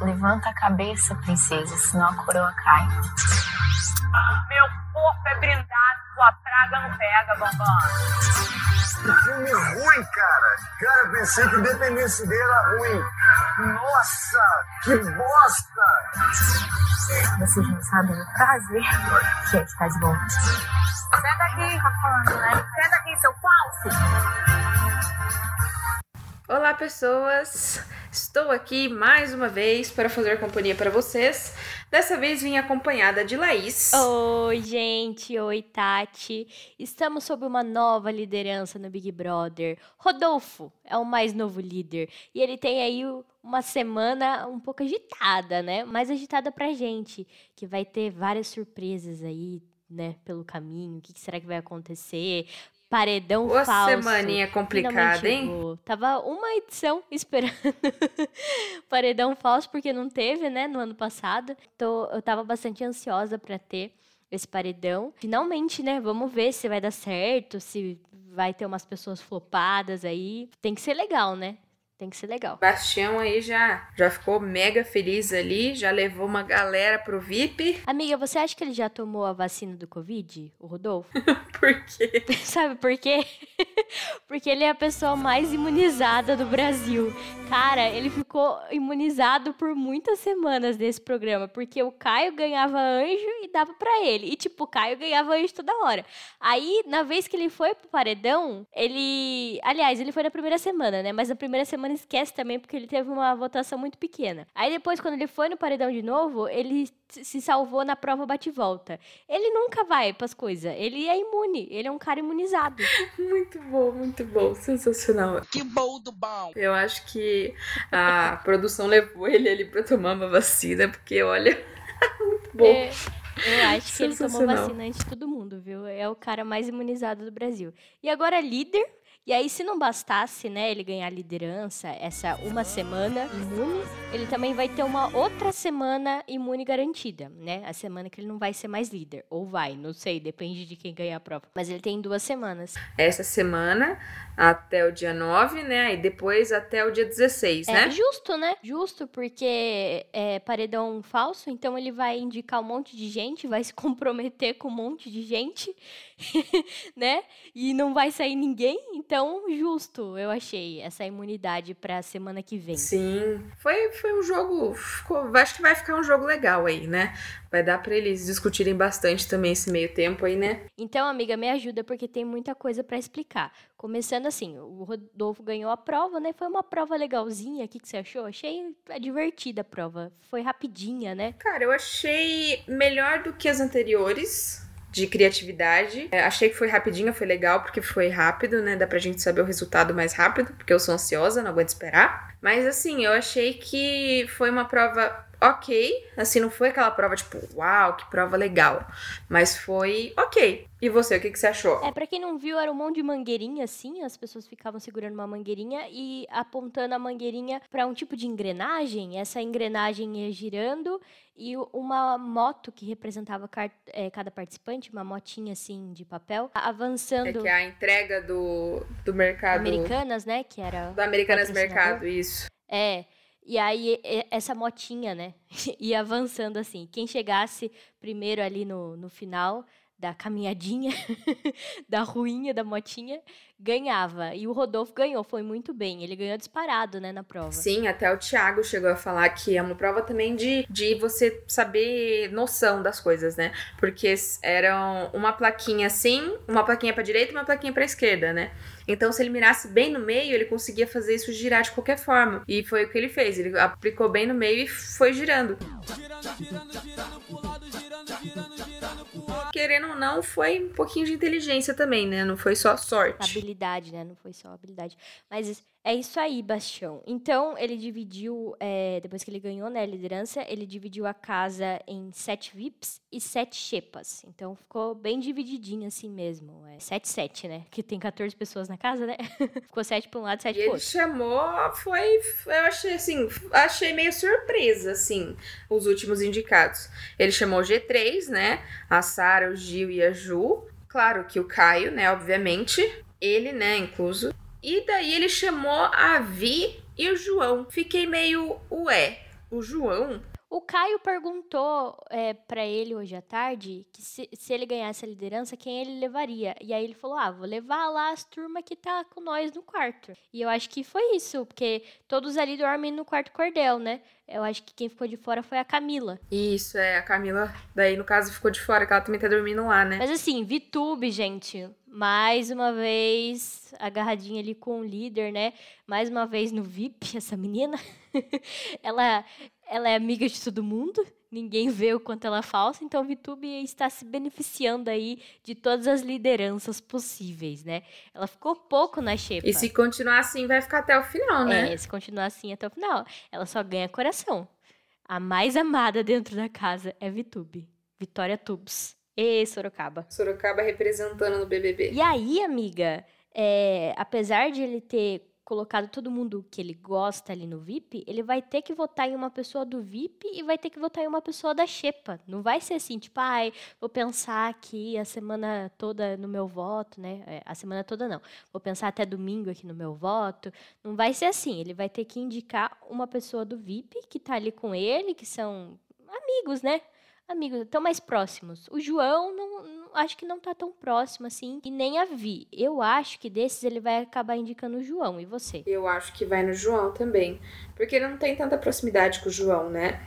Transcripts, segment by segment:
Levanta a cabeça, princesa, senão a coroa cai. Meu corpo é brindado, tua praga não pega, bambam. Que filme ruim, cara. Cara, eu pensei que Independência dele era ruim. Nossa, que bosta! Vocês não sabem o prazer que é estar de volta. Senta aqui, tá falando, né? Senta aqui, seu falso. Olá, pessoas! Estou aqui mais uma vez para fazer companhia para vocês. Dessa vez vim acompanhada de Laís. Oi, gente. Oi, Tati. Estamos sob uma nova liderança no Big Brother. Rodolfo é o mais novo líder. E ele tem aí uma semana um pouco agitada, né? Mais agitada pra gente. Que vai ter várias surpresas aí, né, pelo caminho. O que será que vai acontecer? Paredão Boa falso. semaninha complicada, hein? Chegou. Tava uma edição esperando Paredão falso, porque não teve, né, no ano passado. Então, eu tava bastante ansiosa para ter esse paredão. Finalmente, né, vamos ver se vai dar certo, se vai ter umas pessoas flopadas aí. Tem que ser legal, né? Tem que ser legal. Bastião aí já, já ficou mega feliz ali, já levou uma galera pro VIP. Amiga, você acha que ele já tomou a vacina do Covid, o Rodolfo? Por quê? Sabe por quê? Porque ele é a pessoa mais imunizada do Brasil. Cara, ele ficou imunizado por muitas semanas nesse programa, porque o Caio ganhava anjo e dava para ele. E tipo, o Caio ganhava anjo toda hora. Aí, na vez que ele foi pro paredão, ele, aliás, ele foi na primeira semana, né? Mas na primeira semana esquece também porque ele teve uma votação muito pequena. Aí depois quando ele foi no paredão de novo, ele se salvou na prova bate-volta. Ele nunca vai pras coisas. Ele é imune. Ele é um cara imunizado. Muito bom, muito bom. Sensacional. Que bom do bom. Eu acho que a produção levou ele ali pra tomar uma vacina, porque olha, muito bom. É, eu acho que ele tomou vacina antes de todo mundo, viu? É o cara mais imunizado do Brasil. E agora líder e aí, se não bastasse, né, ele ganhar liderança, essa uma semana imune, ele também vai ter uma outra semana imune garantida, né? A semana que ele não vai ser mais líder. Ou vai, não sei, depende de quem ganhar a prova. Mas ele tem duas semanas. Essa semana até o dia 9, né? E depois até o dia 16, é, né? Justo, né? Justo, porque é paredão falso, então ele vai indicar um monte de gente, vai se comprometer com um monte de gente, né? E não vai sair ninguém, então justo, eu achei essa imunidade pra semana que vem. Sim, foi, foi um jogo, ficou, acho que vai ficar um jogo legal aí, né? Vai dar para eles discutirem bastante também esse meio tempo aí, né? Então, amiga, me ajuda porque tem muita coisa para explicar. Começando assim, o Rodolfo ganhou a prova, né? Foi uma prova legalzinha. O que, que você achou? Achei divertida a prova. Foi rapidinha, né? Cara, eu achei melhor do que as anteriores de criatividade. É, achei que foi rapidinha, foi legal porque foi rápido, né? Dá pra gente saber o resultado mais rápido, porque eu sou ansiosa, não aguento esperar. Mas assim, eu achei que foi uma prova ok. Assim, não foi aquela prova tipo, uau, que prova legal. Mas foi ok. E você, o que, que você achou? É, pra quem não viu, era um monte de mangueirinha, assim. As pessoas ficavam segurando uma mangueirinha e apontando a mangueirinha para um tipo de engrenagem. Essa engrenagem ia girando e uma moto que representava é, cada participante, uma motinha assim de papel, avançando. É que é a entrega do, do mercado. Americanas, né? Que era. Do Americanas Mercado, isso. É. E aí, essa motinha, né? ia avançando assim. Quem chegasse primeiro ali no, no final da caminhadinha, da ruinha da motinha, ganhava. E o Rodolfo ganhou, foi muito bem. Ele ganhou disparado, né, na prova. Sim, até o Thiago chegou a falar que é uma prova também de, de você saber noção das coisas, né? Porque eram uma plaquinha assim, uma plaquinha pra direita e uma plaquinha pra esquerda, né? Então, se ele mirasse bem no meio, ele conseguia fazer isso girar de qualquer forma. E foi o que ele fez. Ele aplicou bem no meio e foi girando. Girando, girando, girando pro lado, girando. Querendo ou não, foi um pouquinho de inteligência também, né? Não foi só sorte. Habilidade, né? Não foi só habilidade. Mas É isso aí, Bastião. Então, ele dividiu, é, depois que ele ganhou né, a liderança, ele dividiu a casa em sete VIPs e sete Xepas. Então, ficou bem divididinho assim mesmo. É 7-7, né? Que tem 14 pessoas na casa, né? ficou sete para um lado e sete E pro ele outro. chamou, foi, eu achei assim, achei meio surpresa, assim, os últimos indicados. Ele chamou o G3, né, a Sara, o Gil e a Ju. Claro que o Caio, né, obviamente. Ele, né, incluso. E daí ele chamou a Vi e o João. Fiquei meio, ué, o João? O Caio perguntou é, para ele hoje à tarde que se, se ele ganhasse a liderança, quem ele levaria. E aí ele falou: Ah, vou levar lá as turmas que tá com nós no quarto. E eu acho que foi isso, porque todos ali dormem no quarto cordel, né? Eu acho que quem ficou de fora foi a Camila. Isso, é, a Camila, daí no caso ficou de fora, que ela também tá dormindo lá, né? Mas assim, VTube, gente, mais uma vez agarradinha ali com o líder, né? Mais uma vez no VIP, essa menina. ela, ela é amiga de todo mundo, ninguém vê o quanto ela é falsa, então o VTube está se beneficiando aí de todas as lideranças possíveis, né? Ela ficou pouco na xepa. E se continuar assim, vai ficar até o final, né? É, se continuar assim até o final. Ela só ganha coração. A mais amada dentro da casa é VTube. Vitória Tubes. E Sorocaba. Sorocaba representando no BBB. E aí, amiga, é, apesar de ele ter colocado todo mundo que ele gosta ali no VIP, ele vai ter que votar em uma pessoa do VIP e vai ter que votar em uma pessoa da Xepa. Não vai ser assim, tipo, ai, vou pensar aqui a semana toda no meu voto, né? É, a semana toda não. Vou pensar até domingo aqui no meu voto. Não vai ser assim. Ele vai ter que indicar uma pessoa do VIP que tá ali com ele, que são amigos, né? amigos, tão mais próximos. O João, não- acho que não tá tão próximo assim, e nem a Vi. Eu acho que desses ele vai acabar indicando o João. E você? Eu acho que vai no João também. Porque ele não tem tanta proximidade com o João, né?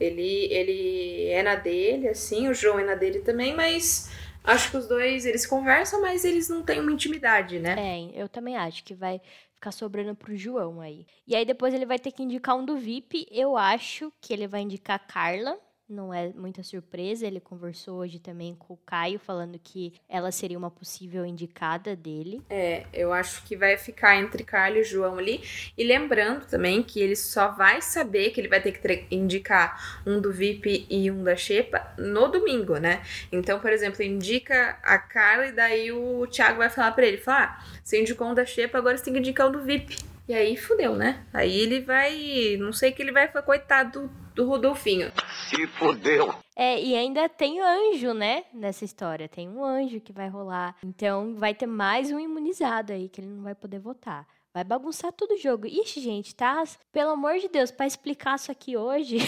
Ele, ele é na dele, assim, o João é na dele também, mas acho que os dois, eles conversam, mas eles não têm uma intimidade, né? É, eu também acho que vai ficar sobrando pro João aí. E aí depois ele vai ter que indicar um do VIP. Eu acho que ele vai indicar a Carla. Não é muita surpresa, ele conversou hoje também com o Caio, falando que ela seria uma possível indicada dele. É, eu acho que vai ficar entre Carlos e João ali. E lembrando também que ele só vai saber que ele vai ter que indicar um do VIP e um da Xepa no domingo, né? Então, por exemplo, indica a Carla e daí o Thiago vai falar pra ele, falar, ah, você indicou um da Xepa, agora você tem que indicar um do VIP. E aí fudeu, né? Aí ele vai, não sei que ele vai, coitado do, do Rodolfinho. Se fodeu. É, e ainda tem anjo, né, nessa história. Tem um anjo que vai rolar. Então vai ter mais um imunizado aí que ele não vai poder votar. Vai bagunçar todo o jogo. Ixi, gente, tá? Pelo amor de Deus, pra explicar isso aqui hoje.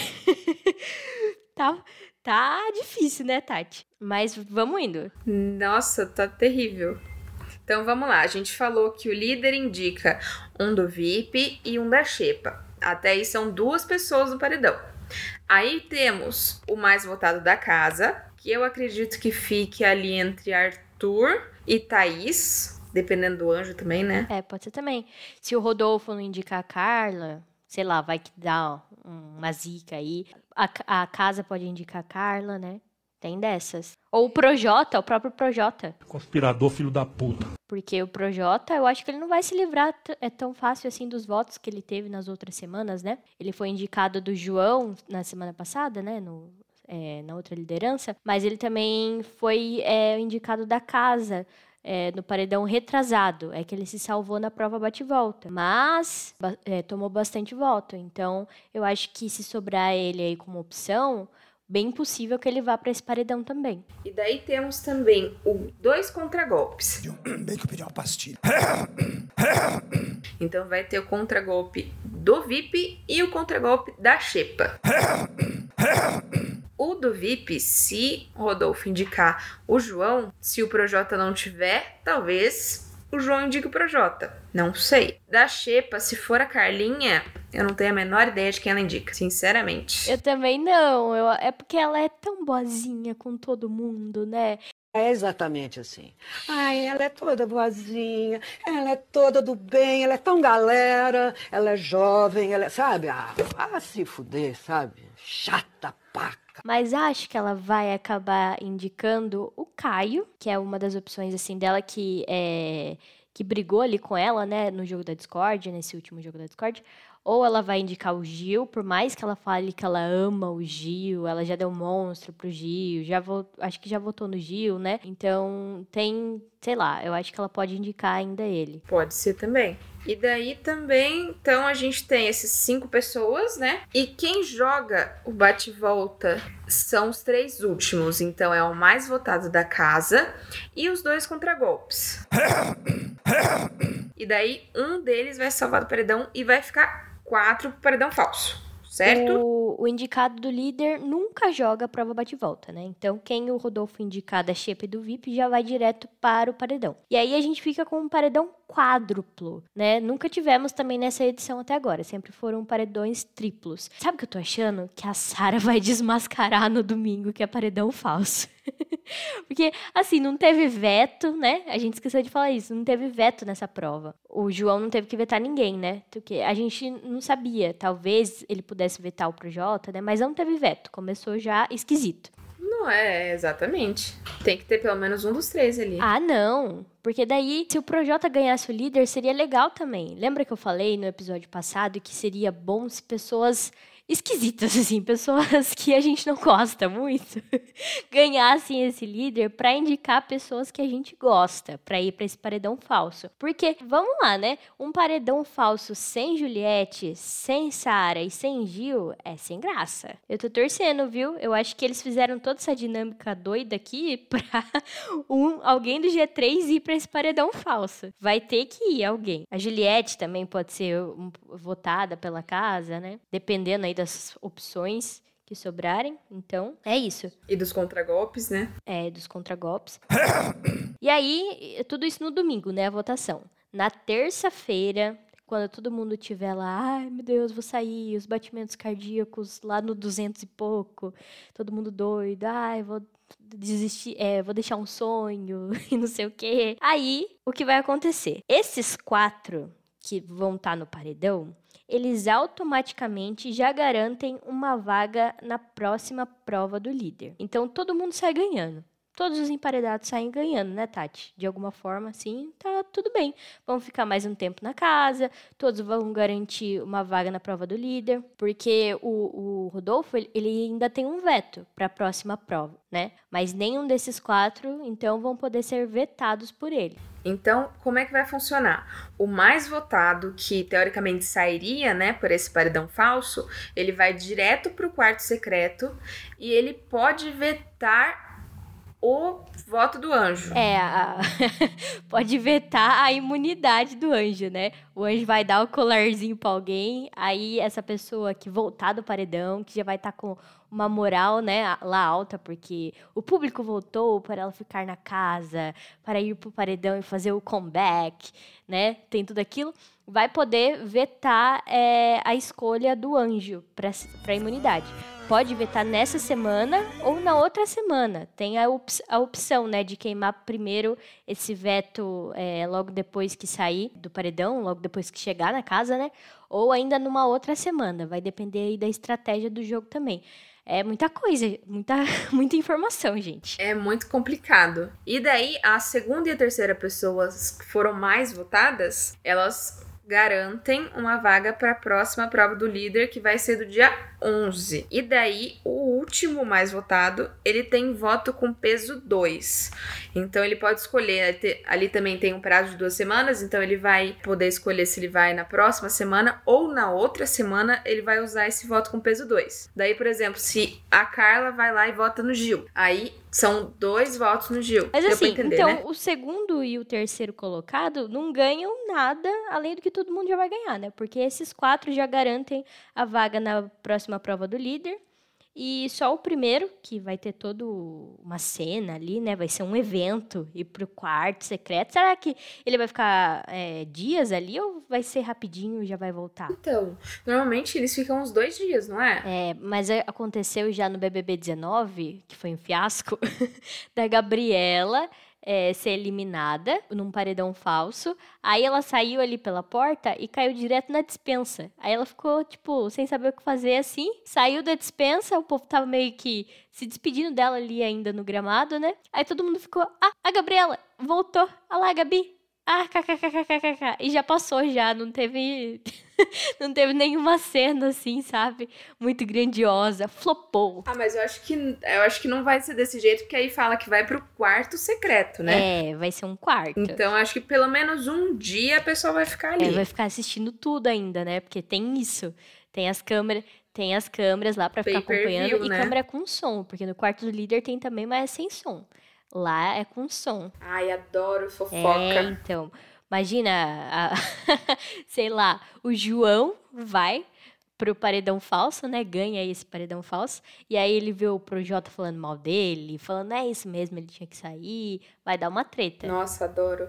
tá, tá difícil, né, Tati? Mas vamos indo. Nossa, tá terrível. Então vamos lá, a gente falou que o líder indica um do VIP e um da Xepa. Até aí são duas pessoas no paredão. Aí temos o mais votado da casa, que eu acredito que fique ali entre Arthur e Thaís, dependendo do anjo também, né? É, pode ser também. Se o Rodolfo não indicar a Carla, sei lá, vai que dá uma zica aí. A, a casa pode indicar a Carla, né? Tem dessas. Ou o Projota, o próprio Projota. Conspirador, filho da puta. Porque o Projota, eu acho que ele não vai se livrar é tão fácil assim dos votos que ele teve nas outras semanas, né? Ele foi indicado do João na semana passada, né? No, é, na outra liderança. Mas ele também foi é, indicado da casa. é, no paredão retrasado, é que ele se salvou na prova bate-volta, mas é, tomou bastante voto. Então, eu acho que se sobrar ele aí como opção, bem possível que ele vá para esse paredão também. E daí temos também o dois contragolpes. Bem que eu pedi uma pastilha. Então vai ter o contragolpe do VIP e o contragolpe da Xepa. O do VIP, se Rodolfo indicar o João, se o Projota não tiver, talvez o João indique o Projota. Não sei. Da Xepa, se for a Carlinha, eu não tenho a menor ideia de quem ela indica, sinceramente. Eu também não. Eu, é porque ela é tão boazinha com todo mundo, né? É exatamente assim. Ai, ela é toda boazinha, ela é toda do bem, ela é tão galera, ela é jovem, ela é, sabe? Ah, ah se fuder, sabe? Chata paca. Mas acho que ela vai acabar indicando o Caio, que é uma das opções assim dela que é que brigou ali com ela, né, no jogo da Discord, nesse último jogo da Discord, ou ela vai indicar o Gil, por mais que ela fale que ela ama o Gil, ela já deu monstro pro Gil, já acho que já votou no Gil, né? Então tem, sei lá, eu acho que ela pode indicar ainda ele. Pode ser também. E daí também, então a gente tem esses cinco pessoas, né? E quem joga o bate-volta são os três últimos. Então é o mais votado da casa e os dois contragolpes. e daí um deles vai salvar do paredão e vai ficar quatro pro paredão falso. Certo? O, o indicado do líder nunca joga a prova bate-volta, né? Então, quem o Rodolfo indicar da e do VIP já vai direto para o paredão. E aí a gente fica com um paredão quádruplo, né? Nunca tivemos também nessa edição até agora. Sempre foram paredões triplos. Sabe o que eu tô achando? Que a Sara vai desmascarar no domingo, que é paredão falso. Porque, assim, não teve veto, né? A gente esqueceu de falar isso. Não teve veto nessa prova. O João não teve que vetar ninguém, né? Porque a gente não sabia. Talvez ele pudesse vetar o Projota, né? Mas não teve veto. Começou já esquisito. Não é, exatamente. Tem que ter pelo menos um dos três ali. Ah, não. Porque daí, se o Projota ganhasse o líder, seria legal também. Lembra que eu falei no episódio passado que seria bom se pessoas esquisitas, assim, pessoas que a gente não gosta muito, ganhassem esse líder pra indicar pessoas que a gente gosta, pra ir pra esse paredão falso. Porque, vamos lá, né? Um paredão falso sem Juliette, sem Sara e sem Gil é sem graça. Eu tô torcendo, viu? Eu acho que eles fizeram toda essa dinâmica doida aqui pra um, alguém do G3 ir pra esse paredão falso. Vai ter que ir alguém. A Juliette também pode ser votada pela casa, né? Dependendo aí das opções que sobrarem. Então, é isso. E dos contragolpes, né? É, dos contragolpes. e aí, tudo isso no domingo, né? A votação. Na terça-feira, quando todo mundo tiver lá, ai meu Deus, vou sair, os batimentos cardíacos lá no 200 e pouco, todo mundo doido, ai, vou desistir, é, vou deixar um sonho e não sei o quê. Aí, o que vai acontecer? Esses quatro que vão estar no paredão, eles automaticamente já garantem uma vaga na próxima prova do líder. Então todo mundo sai ganhando. Todos os emparedados saem ganhando, né, Tati? De alguma forma, assim, tá tudo bem. Vão ficar mais um tempo na casa, todos vão garantir uma vaga na prova do líder, porque o, o Rodolfo, ele, ainda tem um veto para a próxima prova, né? Mas nenhum desses quatro, então, vão poder ser vetados por ele. Então, como é que vai funcionar? O mais votado, que teoricamente sairia, né, por esse paredão falso, ele vai direto para o quarto secreto e ele pode vetar o voto do anjo. É, a- pode vetar a imunidade do anjo, né? O anjo vai dar o colarzinho pra alguém, aí essa pessoa que voltar do paredão, que já vai estar com uma moral, né, lá alta, porque o público votou para ela ficar na casa, para ir pro paredão e fazer o comeback, né? Tem tudo aquilo. Vai poder vetar é, a escolha do anjo para imunidade pode vetar nessa semana ou na outra semana. Tem a, op- a opção, né, de queimar primeiro esse veto é, logo depois que sair do paredão, logo depois que chegar na casa, né? Ou ainda numa outra semana. Vai depender aí da estratégia do jogo também. É muita coisa, muita, muita informação, gente. É muito complicado. E daí, a segunda e a terceira pessoas que foram mais votadas, elas garantem uma vaga para a próxima prova do líder, que vai ser do dia 11. E daí, o último mais votado, ele tem voto com peso 2. Então, ele pode escolher. ali te- Ali também tem um prazo de duas semanas, então ele vai poder escolher se ele vai na próxima semana ou na outra semana ele vai usar esse voto com peso 2. Daí, por exemplo, se a Carla vai lá e vota no Gil, aí são dois votos no Gil. Mas assim, entender, então, né? o segundo e o terceiro colocado não ganham nada além do que todo mundo já vai ganhar, né? Porque esses quatro já garantem a vaga na próxima prova do líder. E só o primeiro, que vai ter toda uma cena ali, né? Vai ser um evento, ir pro quarto secreto. Será que ele vai ficar é, dias ali ou vai ser rapidinho e já vai voltar? Então, normalmente eles ficam uns dois dias, não é? É, mas aconteceu já no BBB 19, que foi um fiasco, da Gabriela é, ser eliminada num paredão falso. Aí ela saiu ali pela porta e caiu direto na dispensa. Aí ela ficou, tipo, sem saber o que fazer assim. Saiu da dispensa, o povo tava meio que se despedindo dela ali ainda no gramado, né? Aí todo mundo ficou, ah, a Gabriela voltou. Olha lá, Gabi. Ah, kkkkkk. E já passou já, não teve. não teve nenhuma cena assim, sabe? Muito grandiosa. Flopou. Ah, mas eu acho que eu acho que não vai ser desse jeito, porque aí fala que vai pro quarto secreto, né? É, vai ser um quarto. Então acho que pelo menos um dia a pessoa vai ficar ali. É, vai ficar assistindo tudo ainda, né? Porque tem isso. Tem as câmeras, tem as câmeras lá pra ficar acompanhando e né? câmera com som, porque no quarto do líder tem também, mas é sem som. Lá é com som. Ai, adoro É, fofoca. então. Imagina, a- sei lá, o João vai pro paredão falso, né? Ganha esse paredão falso. E aí ele vê o Projota falando mal dele, falando, é isso mesmo, ele tinha que sair. Vai dar uma treta. Nossa, adoro.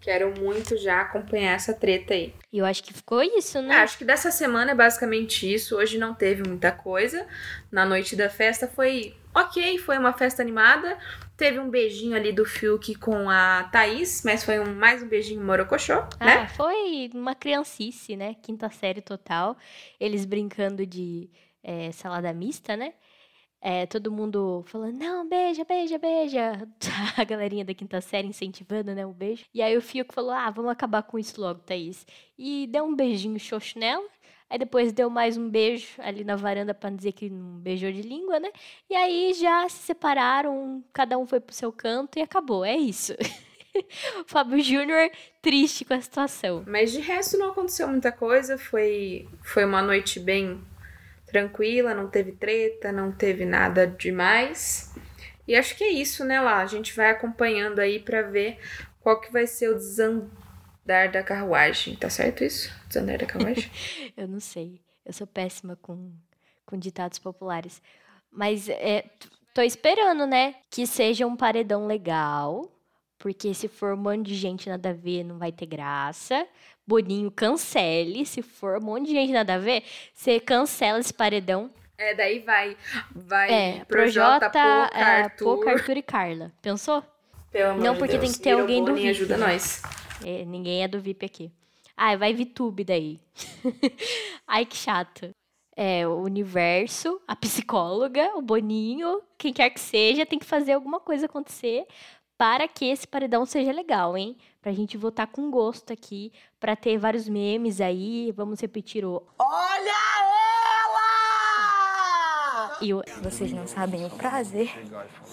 Quero muito já acompanhar essa treta aí. E eu acho que ficou isso, É, né? acho que dessa semana é basicamente isso. Hoje não teve muita coisa. Na noite da festa foi ok, foi uma festa animada. Teve um beijinho ali do Fiuk com a Thaís, mas foi um, mais um beijinho morocochô, né? Ah, foi uma criancice, né? Quinta série total. Eles brincando de eh, salada mista, né? É, todo mundo falando, não, beija, beija, beija. A galerinha da quinta série incentivando, né, o beijo. E aí o Fiuk falou, ah, vamos acabar com isso logo, Thaís. E deu um beijinho xoxo nela. Aí depois deu mais um beijo ali na varanda não dizer que não beijou de língua, né? E aí já se separaram, cada um foi pro seu canto e acabou. É isso. Fábio Júnior triste com a situação. Mas de resto não aconteceu muita coisa. Foi, foi uma noite bem tranquila, não teve treta, não teve nada demais. E acho que é isso, né, lá? A gente vai acompanhando aí pra ver qual que vai ser o desandar da carruagem. Tá certo isso? Desandar da carruagem? Eu não sei. Eu sou péssima com, com ditados populares. Mas é, tô esperando, né? Que seja um paredão legal. Porque se for um monte de gente nada a ver, não vai ter graça. Boninho, cancele. Se for um monte de gente nada a ver, você cancela esse paredão. é, daí vai. Vai É, Projota, Projota, Poca, é, Arthur. Poca, Arthur e Carla. Pensou? Pelo amor Não, de porque tem Deus. que ter alguém do VIP, ajuda né? nós. É, ninguém é do VIP aqui. Ah, vai VTube daí. Ai, que chato. É, o universo, a psicóloga, o Boninho, quem quer que seja, tem que fazer alguma coisa acontecer para que esse paredão seja legal, hein? Pra gente votar com gosto aqui, pra ter vários memes aí. Vamos repetir o. Olha! E o Vocês não sabem o prazer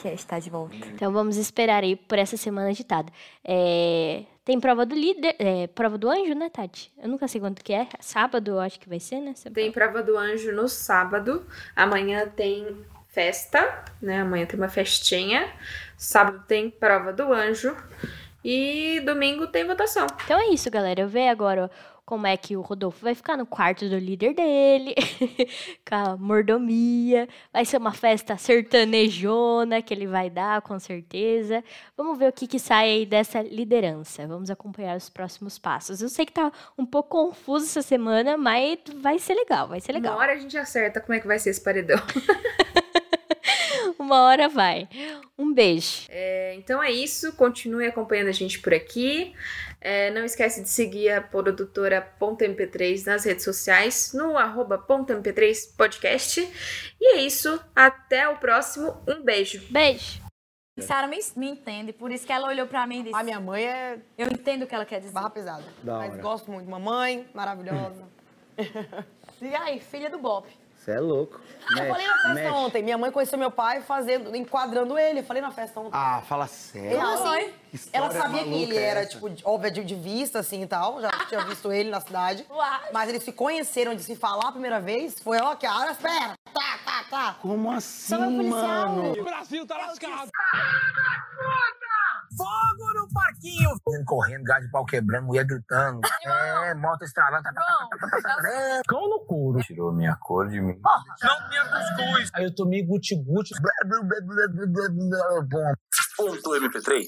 que é estar de volta. Então vamos esperar aí por essa semana agitada. É, tem prova do líder, é, prova do anjo, né, Tati? Eu nunca sei quanto que é. Sábado eu acho que vai ser, né? Tem prova. prova do anjo no sábado. Amanhã tem festa, né? Amanhã tem uma festinha. Sábado tem prova do anjo. E domingo tem votação. Então é isso, galera. Eu vejo agora como é que o Rodolfo vai ficar no quarto do líder dele, com a mordomia. Vai ser uma festa sertanejona que ele vai dar, com certeza. Vamos ver o que, que sai aí dessa liderança. Vamos acompanhar os próximos passos. Eu sei que tá um pouco confuso essa semana, mas vai ser legal, vai ser legal. Uma hora a gente acerta como é que vai ser esse paredão. Uma hora vai. Um beijo. É, então é isso. Continue acompanhando a gente por aqui. É, não esquece de seguir a produtora Ponto MP3 nas redes sociais, no arroba Ponto MP3 Podcast. E é isso. Até o próximo. Um beijo. Beijo. Sara me, me entende, por isso que ela olhou pra mim e disse: A minha mãe é Eu entendo o que ela quer dizer. barra pesada. Da Mas hora. gosto muito. Mamãe, maravilhosa. e aí, filha do Bop. Você é louco. Eu falei na festa ontem. Minha mãe conheceu meu pai fazendo, enquadrando ele. Eu falei na festa ontem. Ah, fala sério. Ela, assim, ela sabia que ele é era, essa? tipo, óbvio, de, de vista, assim, e tal. Já tinha visto ele na cidade. Mas eles se conheceram de se falar a primeira vez. Foi, ó, que a hora, espera. Tá, tá, tá. Como assim, policial. mano? O Brasil tá lascado. Fogo no parquinho! Correndo, gás de pau quebrando, mulher gritando. É, moto estralando. Cão no couro. Tirou minha cor de mim. Não tinha cuscuz. Aí eu tomei guti-guti. Ponto MP3,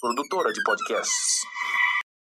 produtora de podcasts.